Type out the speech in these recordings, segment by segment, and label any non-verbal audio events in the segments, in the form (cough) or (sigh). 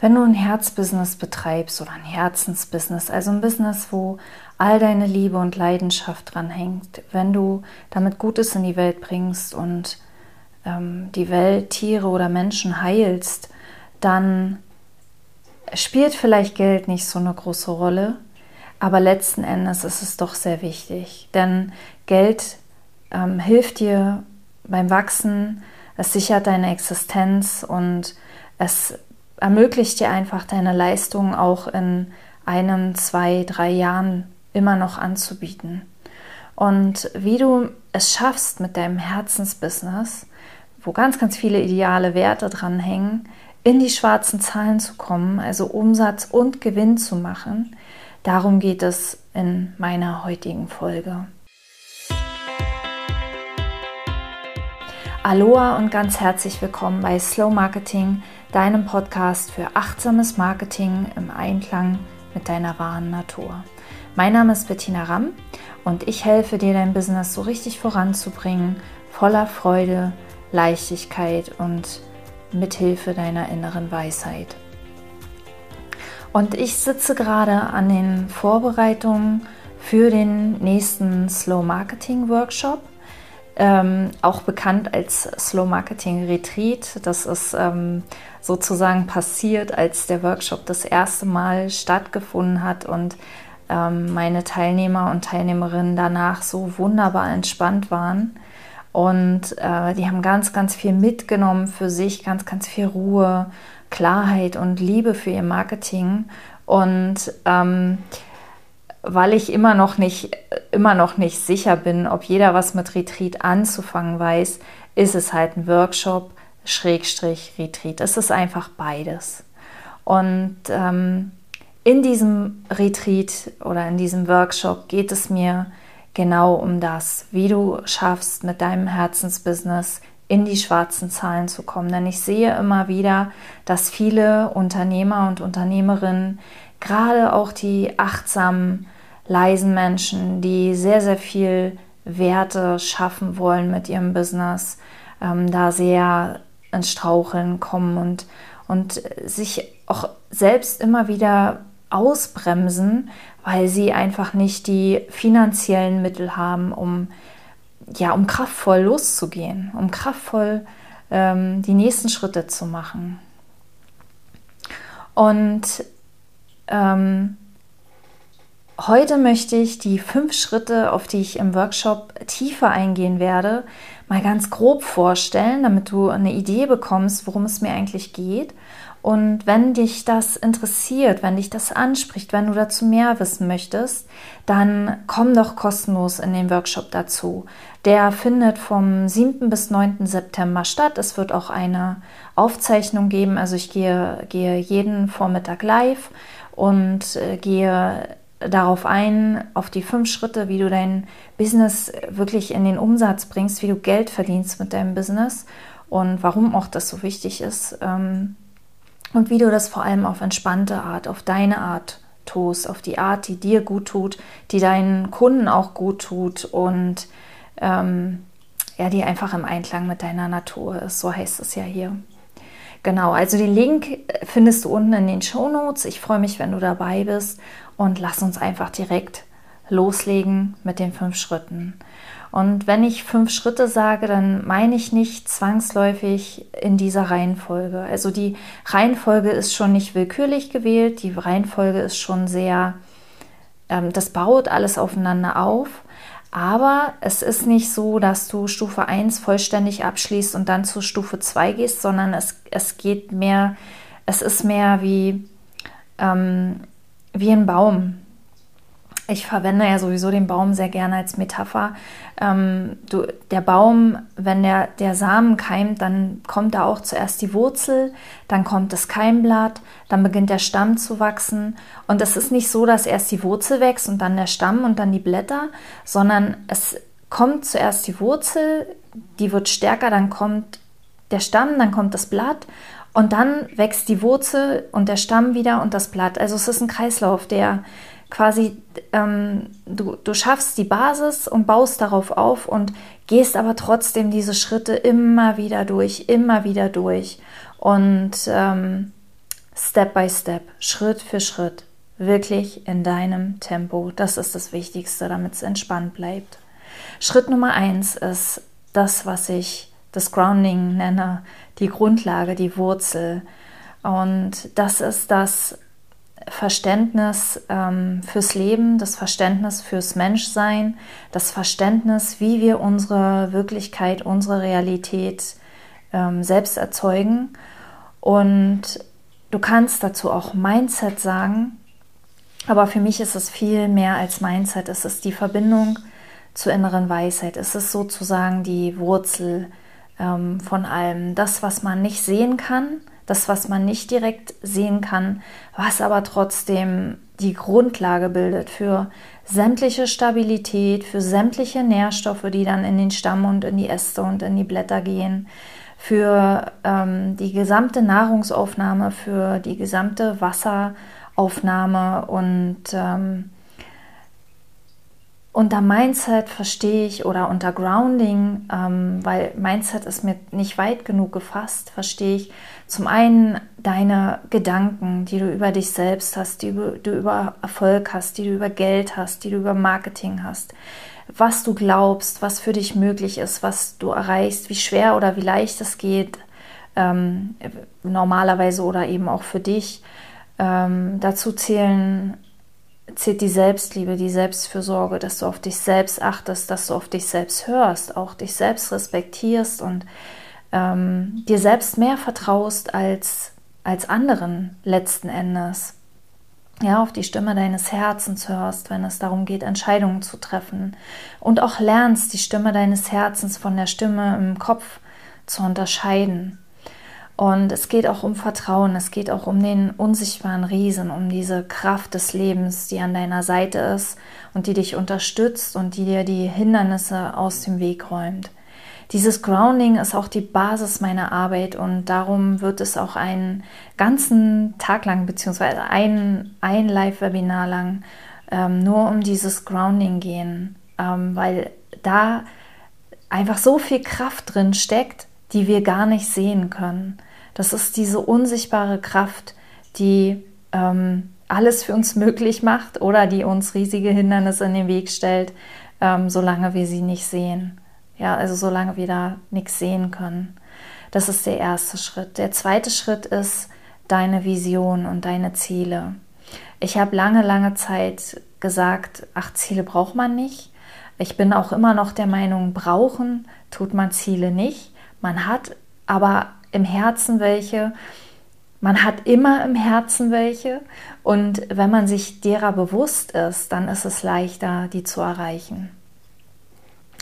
wenn du ein Herzbusiness betreibst oder ein Herzensbusiness, also ein Business, wo all deine Liebe und Leidenschaft dran hängt, wenn du damit Gutes in die Welt bringst und ähm, die Welt, Tiere oder Menschen heilst, dann spielt vielleicht Geld nicht so eine große Rolle, aber letzten Endes ist es doch sehr wichtig, denn Geld ähm, hilft dir beim Wachsen, es sichert deine Existenz und es ermöglicht dir einfach deine Leistung auch in einem, zwei, drei Jahren immer noch anzubieten. Und wie du es schaffst mit deinem Herzensbusiness, wo ganz, ganz viele ideale Werte dranhängen, in die schwarzen Zahlen zu kommen, also Umsatz und Gewinn zu machen, darum geht es in meiner heutigen Folge. Aloha und ganz herzlich willkommen bei Slow Marketing, deinem Podcast für achtsames Marketing im Einklang mit deiner wahren Natur. Mein Name ist Bettina Ramm und ich helfe dir, dein Business so richtig voranzubringen, voller Freude, Leichtigkeit und mithilfe deiner inneren Weisheit. Und ich sitze gerade an den Vorbereitungen für den nächsten Slow Marketing Workshop ähm, auch bekannt als Slow Marketing Retreat. Das ist ähm, sozusagen passiert, als der Workshop das erste Mal stattgefunden hat und ähm, meine Teilnehmer und Teilnehmerinnen danach so wunderbar entspannt waren. Und äh, die haben ganz, ganz viel mitgenommen für sich, ganz, ganz viel Ruhe, Klarheit und Liebe für ihr Marketing. Und ähm, weil ich immer noch nicht, immer noch nicht sicher bin, ob jeder was mit Retreat anzufangen weiß, ist es halt ein Workshop, Schrägstrich Retreat. Es ist einfach beides. Und ähm, in diesem Retreat oder in diesem Workshop geht es mir genau um das, wie du schaffst, mit deinem Herzensbusiness in die schwarzen Zahlen zu kommen. Denn ich sehe immer wieder, dass viele Unternehmer und Unternehmerinnen gerade auch die achtsamen, leisen Menschen, die sehr, sehr viel Werte schaffen wollen mit ihrem Business, ähm, da sehr ins Straucheln kommen und, und sich auch selbst immer wieder ausbremsen, weil sie einfach nicht die finanziellen Mittel haben, um, ja, um kraftvoll loszugehen, um kraftvoll ähm, die nächsten Schritte zu machen. Und ähm, heute möchte ich die fünf Schritte, auf die ich im Workshop tiefer eingehen werde, mal ganz grob vorstellen, damit du eine Idee bekommst, worum es mir eigentlich geht. Und wenn dich das interessiert, wenn dich das anspricht, wenn du dazu mehr wissen möchtest, dann komm doch kostenlos in den Workshop dazu. Der findet vom 7. bis 9. September statt. Es wird auch eine Aufzeichnung geben. Also ich gehe, gehe jeden Vormittag live und äh, gehe darauf ein, auf die fünf Schritte, wie du dein Business wirklich in den Umsatz bringst, wie du Geld verdienst mit deinem Business und warum auch das so wichtig ist ähm, und wie du das vor allem auf entspannte Art, auf deine Art tust, auf die Art, die dir gut tut, die deinen Kunden auch gut tut und ähm, ja, die einfach im Einklang mit deiner Natur ist. So heißt es ja hier. Genau, also den Link findest du unten in den Show Notes. Ich freue mich, wenn du dabei bist und lass uns einfach direkt loslegen mit den fünf Schritten. Und wenn ich fünf Schritte sage, dann meine ich nicht zwangsläufig in dieser Reihenfolge. Also die Reihenfolge ist schon nicht willkürlich gewählt, die Reihenfolge ist schon sehr, ähm, das baut alles aufeinander auf. Aber es ist nicht so, dass du Stufe 1 vollständig abschließt und dann zu Stufe 2 gehst, sondern es, es geht mehr, es ist mehr wie, ähm, wie ein Baum. Ich verwende ja sowieso den Baum sehr gerne als Metapher. Ähm, du, der Baum, wenn der, der Samen keimt, dann kommt da auch zuerst die Wurzel, dann kommt das Keimblatt, dann beginnt der Stamm zu wachsen. Und es ist nicht so, dass erst die Wurzel wächst und dann der Stamm und dann die Blätter, sondern es kommt zuerst die Wurzel, die wird stärker, dann kommt der Stamm, dann kommt das Blatt und dann wächst die Wurzel und der Stamm wieder und das Blatt. Also es ist ein Kreislauf, der quasi, ähm, du, du schaffst die Basis und baust darauf auf und gehst aber trotzdem diese Schritte immer wieder durch, immer wieder durch. Und ähm, Step by Step, Schritt für Schritt, wirklich in deinem Tempo. Das ist das Wichtigste, damit es entspannt bleibt. Schritt Nummer eins ist das, was ich das Grounding nenne, die Grundlage, die Wurzel. Und das ist das Verständnis ähm, fürs Leben, das Verständnis fürs Menschsein, das Verständnis, wie wir unsere Wirklichkeit, unsere Realität ähm, selbst erzeugen. Und du kannst dazu auch Mindset sagen, aber für mich ist es viel mehr als Mindset. Es ist die Verbindung zur inneren Weisheit. Es ist sozusagen die Wurzel ähm, von allem. Das, was man nicht sehen kann, das, was man nicht direkt sehen kann, was aber trotzdem die Grundlage bildet für sämtliche Stabilität, für sämtliche Nährstoffe, die dann in den Stamm und in die Äste und in die Blätter gehen, für ähm, die gesamte Nahrungsaufnahme, für die gesamte Wasseraufnahme und ähm, unter Mindset verstehe ich oder unter Grounding, ähm, weil Mindset ist mir nicht weit genug gefasst, verstehe ich zum einen deine Gedanken, die du über dich selbst hast, die du über Erfolg hast, die du über Geld hast, die du über Marketing hast, was du glaubst, was für dich möglich ist, was du erreichst, wie schwer oder wie leicht es geht, ähm, normalerweise oder eben auch für dich. Ähm, dazu zählen zählt die Selbstliebe, die Selbstfürsorge, dass du auf dich selbst achtest, dass du auf dich selbst hörst, auch dich selbst respektierst und ähm, dir selbst mehr vertraust als, als anderen letzten Endes. Ja, auf die Stimme deines Herzens hörst, wenn es darum geht, Entscheidungen zu treffen. Und auch lernst, die Stimme deines Herzens von der Stimme im Kopf zu unterscheiden. Und es geht auch um Vertrauen, es geht auch um den unsichtbaren Riesen, um diese Kraft des Lebens, die an deiner Seite ist und die dich unterstützt und die dir die Hindernisse aus dem Weg räumt. Dieses Grounding ist auch die Basis meiner Arbeit und darum wird es auch einen ganzen Tag lang, beziehungsweise ein, ein Live-Webinar lang, ähm, nur um dieses Grounding gehen, ähm, weil da einfach so viel Kraft drin steckt, die wir gar nicht sehen können. Das ist diese unsichtbare Kraft, die ähm, alles für uns möglich macht oder die uns riesige Hindernisse in den Weg stellt, ähm, solange wir sie nicht sehen. Ja, also solange wir da nichts sehen können. Das ist der erste Schritt. Der zweite Schritt ist deine Vision und deine Ziele. Ich habe lange, lange Zeit gesagt, ach, Ziele braucht man nicht. Ich bin auch immer noch der Meinung, brauchen tut man Ziele nicht. Man hat aber im Herzen welche. Man hat immer im Herzen welche und wenn man sich derer bewusst ist, dann ist es leichter, die zu erreichen.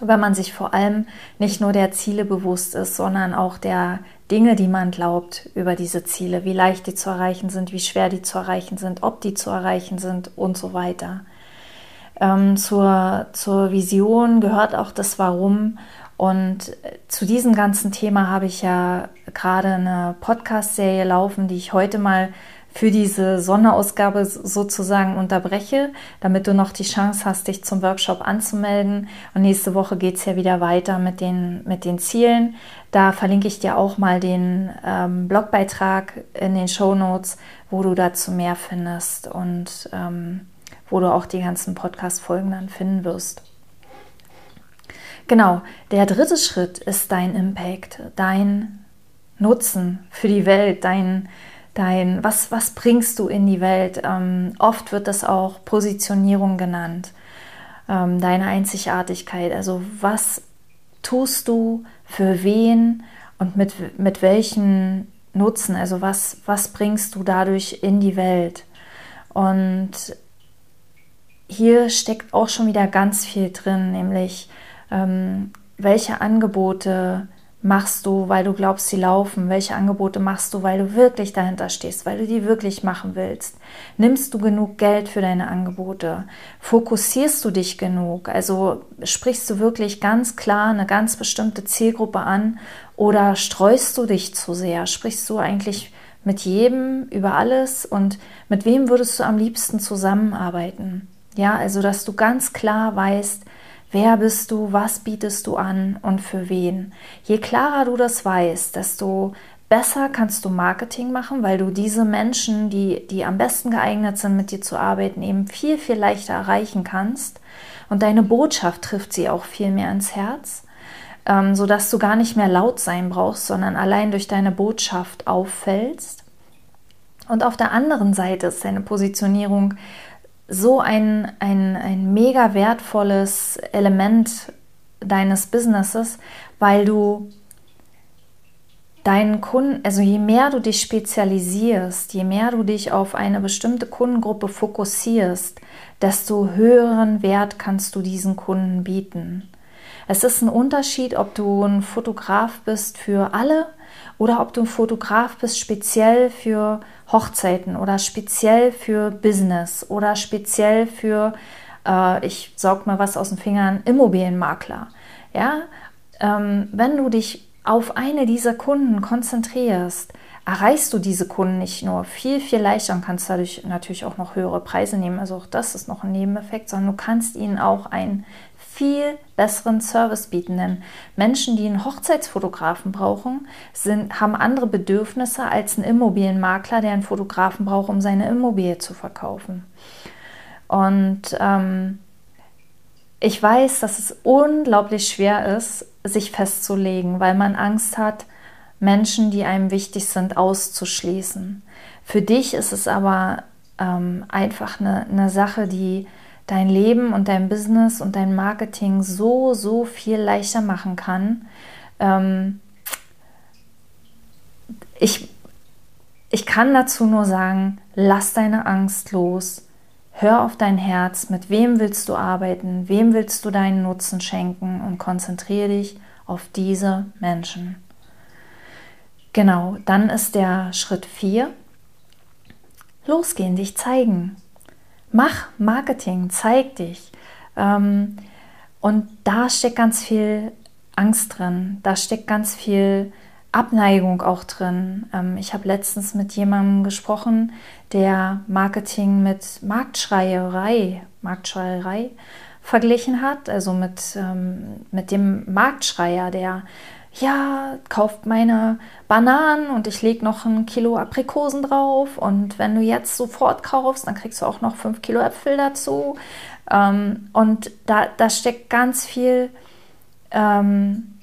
Wenn man sich vor allem nicht nur der Ziele bewusst ist, sondern auch der Dinge, die man glaubt über diese Ziele, wie leicht die zu erreichen sind, wie schwer die zu erreichen sind, ob die zu erreichen sind und so weiter. Ähm, zur, zur Vision gehört auch das Warum und zu diesem ganzen Thema habe ich ja gerade eine Podcast-Serie laufen, die ich heute mal für diese Sonderausgabe sozusagen unterbreche, damit du noch die Chance hast, dich zum Workshop anzumelden. Und nächste Woche geht es ja wieder weiter mit den, mit den Zielen. Da verlinke ich dir auch mal den ähm, Blogbeitrag in den Show Notes, wo du dazu mehr findest und ähm, wo du auch die ganzen Podcast-Folgen dann finden wirst. Genau, der dritte Schritt ist dein Impact, dein Nutzen für die Welt, dein, dein was, was bringst du in die Welt? Ähm, oft wird das auch Positionierung genannt, ähm, deine Einzigartigkeit. Also was tust du für wen und mit, mit welchen Nutzen? Also was, was bringst du dadurch in die Welt? Und hier steckt auch schon wieder ganz viel drin, nämlich ähm, welche Angebote machst du, weil du glaubst, sie laufen? Welche Angebote machst du, weil du wirklich dahinter stehst, weil du die wirklich machen willst? Nimmst du genug Geld für deine Angebote? Fokussierst du dich genug? Also sprichst du wirklich ganz klar eine ganz bestimmte Zielgruppe an oder streust du dich zu sehr? Sprichst du eigentlich mit jedem über alles und mit wem würdest du am liebsten zusammenarbeiten? Ja, also dass du ganz klar weißt, Wer bist du? Was bietest du an und für wen? Je klarer du das weißt, desto besser kannst du Marketing machen, weil du diese Menschen, die, die am besten geeignet sind, mit dir zu arbeiten, eben viel, viel leichter erreichen kannst. Und deine Botschaft trifft sie auch viel mehr ins Herz, ähm, sodass du gar nicht mehr laut sein brauchst, sondern allein durch deine Botschaft auffällst. Und auf der anderen Seite ist deine Positionierung so ein, ein, ein mega wertvolles Element deines Businesses, weil du deinen Kunden, also je mehr du dich spezialisierst, je mehr du dich auf eine bestimmte Kundengruppe fokussierst, desto höheren Wert kannst du diesen Kunden bieten. Es ist ein Unterschied, ob du ein Fotograf bist für alle oder ob du ein Fotograf bist speziell für Hochzeiten oder speziell für Business oder speziell für, äh, ich saug mal was aus den Fingern, Immobilienmakler. Ja, ähm, wenn du dich auf eine dieser Kunden konzentrierst, erreichst du diese Kunden nicht nur viel, viel leichter und kannst dadurch natürlich auch noch höhere Preise nehmen. Also auch das ist noch ein Nebeneffekt, sondern du kannst ihnen auch einen viel besseren Service bieten. Denn Menschen, die einen Hochzeitsfotografen brauchen, sind, haben andere Bedürfnisse als ein Immobilienmakler, der einen Fotografen braucht, um seine Immobilie zu verkaufen. Und ähm, ich weiß, dass es unglaublich schwer ist, sich festzulegen, weil man Angst hat, Menschen, die einem wichtig sind, auszuschließen. Für dich ist es aber ähm, einfach eine, eine Sache, die dein Leben und dein Business und dein Marketing so, so viel leichter machen kann. Ähm, ich, ich kann dazu nur sagen, lass deine Angst los Hör auf dein Herz, mit wem willst du arbeiten, wem willst du deinen Nutzen schenken und konzentriere dich auf diese Menschen. Genau, dann ist der Schritt 4. Losgehen, dich zeigen. Mach Marketing, zeig dich. Ähm, und da steckt ganz viel Angst drin, da steckt ganz viel Abneigung auch drin. Ähm, ich habe letztens mit jemandem gesprochen, der Marketing mit Marktschreierei, Marktschreierei verglichen hat, also mit, ähm, mit dem Marktschreier, der ja, kauft meine Bananen und ich lege noch ein Kilo Aprikosen drauf und wenn du jetzt sofort kaufst, dann kriegst du auch noch fünf Kilo Äpfel dazu. Ähm, und da, da steckt ganz viel ähm,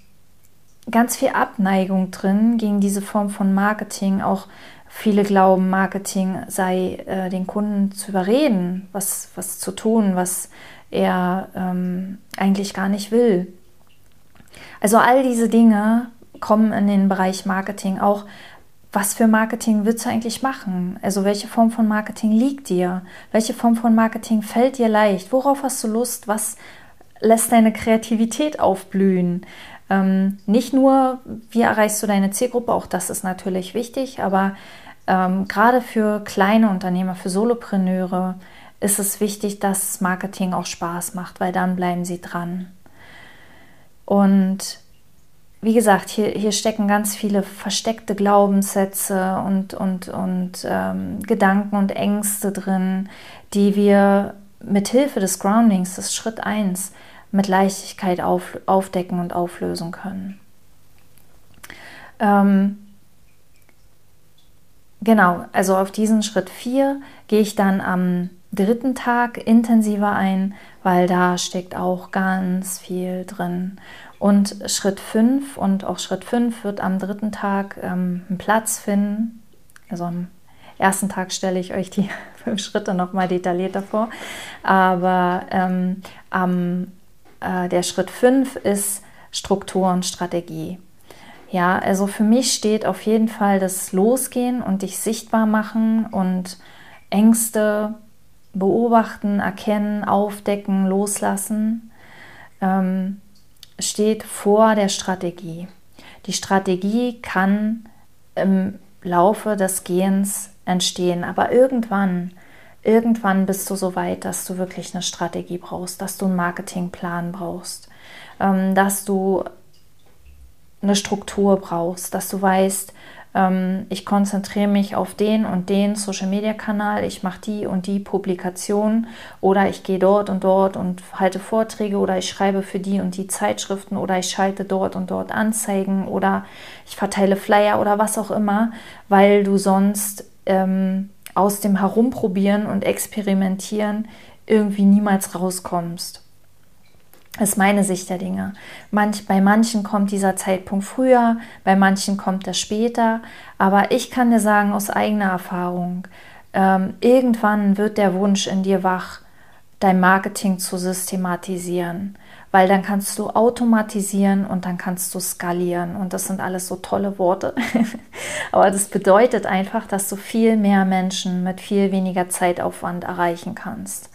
ganz viel Abneigung drin gegen diese Form von Marketing. Auch viele glauben, Marketing sei äh, den Kunden zu überreden, was, was zu tun, was er ähm, eigentlich gar nicht will. Also all diese Dinge kommen in den Bereich Marketing. Auch was für Marketing willst du eigentlich machen? Also welche Form von Marketing liegt dir? Welche Form von Marketing fällt dir leicht? Worauf hast du Lust? Was lässt deine Kreativität aufblühen? Ähm, nicht nur, wie erreichst du deine Zielgruppe, auch das ist natürlich wichtig, aber ähm, gerade für kleine Unternehmer, für Solopreneure ist es wichtig, dass Marketing auch Spaß macht, weil dann bleiben sie dran. Und wie gesagt, hier, hier stecken ganz viele versteckte Glaubenssätze und, und, und ähm, Gedanken und Ängste drin, die wir mit Hilfe des Groundings, ist Schritt 1, mit Leichtigkeit auf, aufdecken und auflösen können. Ähm, genau, also auf diesen Schritt 4 gehe ich dann am dritten Tag intensiver ein, weil da steckt auch ganz viel drin. Und Schritt 5 und auch Schritt 5 wird am dritten Tag ähm, einen Platz finden. Also am ersten Tag stelle ich euch die (laughs) fünf Schritte nochmal detaillierter vor. Aber ähm, am äh, der Schritt 5 ist Struktur und Strategie. Ja, also für mich steht auf jeden Fall das Losgehen und dich sichtbar machen und Ängste beobachten, erkennen, aufdecken, loslassen, ähm, steht vor der Strategie. Die Strategie kann im Laufe des Gehens entstehen, aber irgendwann irgendwann bist du so weit, dass du wirklich eine Strategie brauchst, dass du einen Marketingplan brauchst, ähm, dass du eine Struktur brauchst, dass du weißt, ich konzentriere mich auf den und den Social-Media-Kanal, ich mache die und die Publikation. Oder ich gehe dort und dort und halte Vorträge. Oder ich schreibe für die und die Zeitschriften. Oder ich schalte dort und dort Anzeigen. Oder ich verteile Flyer oder was auch immer, weil du sonst ähm, aus dem Herumprobieren und Experimentieren irgendwie niemals rauskommst. Das ist meine Sicht der Dinge. Manch, bei manchen kommt dieser Zeitpunkt früher, bei manchen kommt er später. Aber ich kann dir sagen aus eigener Erfahrung, ähm, irgendwann wird der Wunsch in dir wach, dein Marketing zu systematisieren, weil dann kannst du automatisieren und dann kannst du skalieren. Und das sind alles so tolle Worte. (laughs) Aber das bedeutet einfach, dass du viel mehr Menschen mit viel weniger Zeitaufwand erreichen kannst.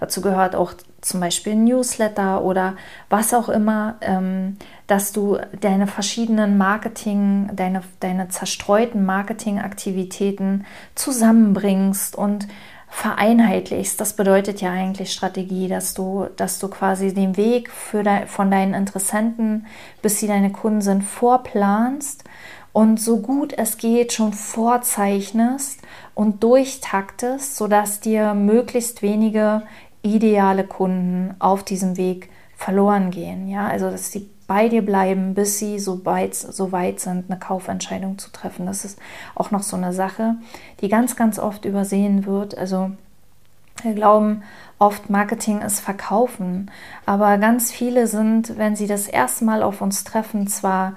Dazu gehört auch zum Beispiel ein Newsletter oder was auch immer, ähm, dass du deine verschiedenen Marketing, deine, deine zerstreuten Marketingaktivitäten zusammenbringst und vereinheitlichst. Das bedeutet ja eigentlich Strategie, dass du, dass du quasi den Weg für de, von deinen Interessenten, bis sie deine Kunden sind, vorplanst und so gut es geht schon vorzeichnest und durchtaktest, sodass dir möglichst wenige ideale Kunden auf diesem Weg verloren gehen. Ja, also dass sie bei dir bleiben, bis sie so weit, so weit sind, eine Kaufentscheidung zu treffen. Das ist auch noch so eine Sache, die ganz, ganz oft übersehen wird. Also wir glauben oft, Marketing ist Verkaufen, aber ganz viele sind, wenn sie das erste Mal auf uns treffen, zwar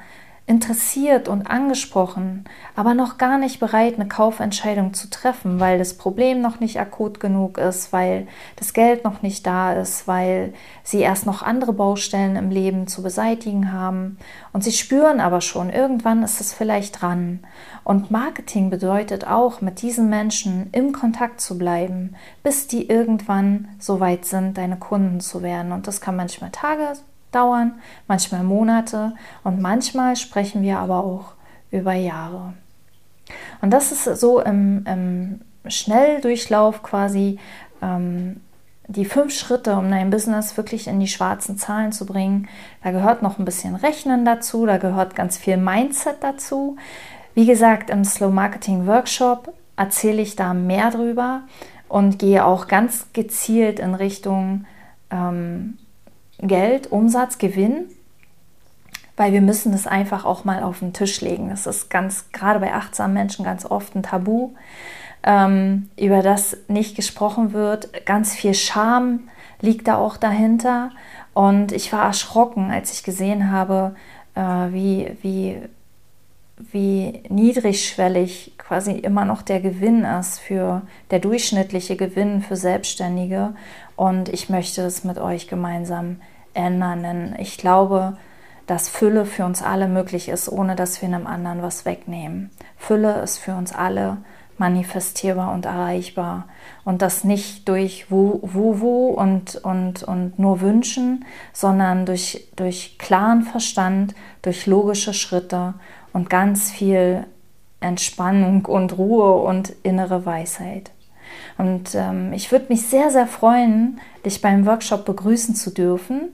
interessiert und angesprochen, aber noch gar nicht bereit, eine Kaufentscheidung zu treffen, weil das Problem noch nicht akut genug ist, weil das Geld noch nicht da ist, weil sie erst noch andere Baustellen im Leben zu beseitigen haben. Und sie spüren aber schon, irgendwann ist es vielleicht dran. Und Marketing bedeutet auch, mit diesen Menschen im Kontakt zu bleiben, bis die irgendwann so weit sind, deine Kunden zu werden. Und das kann manchmal Tage dauern, manchmal Monate und manchmal sprechen wir aber auch über Jahre. Und das ist so im, im Schnelldurchlauf quasi ähm, die fünf Schritte, um dein Business wirklich in die schwarzen Zahlen zu bringen. Da gehört noch ein bisschen Rechnen dazu, da gehört ganz viel Mindset dazu. Wie gesagt, im Slow Marketing Workshop erzähle ich da mehr drüber und gehe auch ganz gezielt in Richtung ähm, Geld, Umsatz, Gewinn, weil wir müssen das einfach auch mal auf den Tisch legen. Das ist ganz, gerade bei achtsamen Menschen ganz oft ein Tabu, ähm, über das nicht gesprochen wird. Ganz viel Scham liegt da auch dahinter. Und ich war erschrocken, als ich gesehen habe, äh, wie, wie, wie niedrigschwellig quasi immer noch der Gewinn ist für der durchschnittliche Gewinn für Selbstständige. Und ich möchte es mit euch gemeinsam ändern, denn ich glaube, dass Fülle für uns alle möglich ist, ohne dass wir einem anderen was wegnehmen. Fülle ist für uns alle manifestierbar und erreichbar und das nicht durch Wu, Wu, Wu und, und, und nur Wünschen, sondern durch, durch klaren Verstand, durch logische Schritte und ganz viel Entspannung und Ruhe und innere Weisheit. Und ähm, ich würde mich sehr, sehr freuen, dich beim Workshop begrüßen zu dürfen.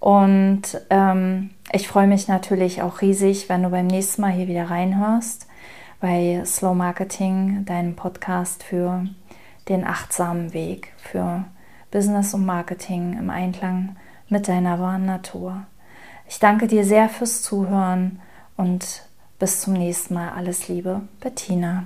Und ähm, ich freue mich natürlich auch riesig, wenn du beim nächsten Mal hier wieder reinhörst bei Slow Marketing, deinem Podcast für den achtsamen Weg, für Business und Marketing im Einklang mit deiner wahren Natur. Ich danke dir sehr fürs Zuhören und bis zum nächsten Mal. Alles Liebe, Bettina.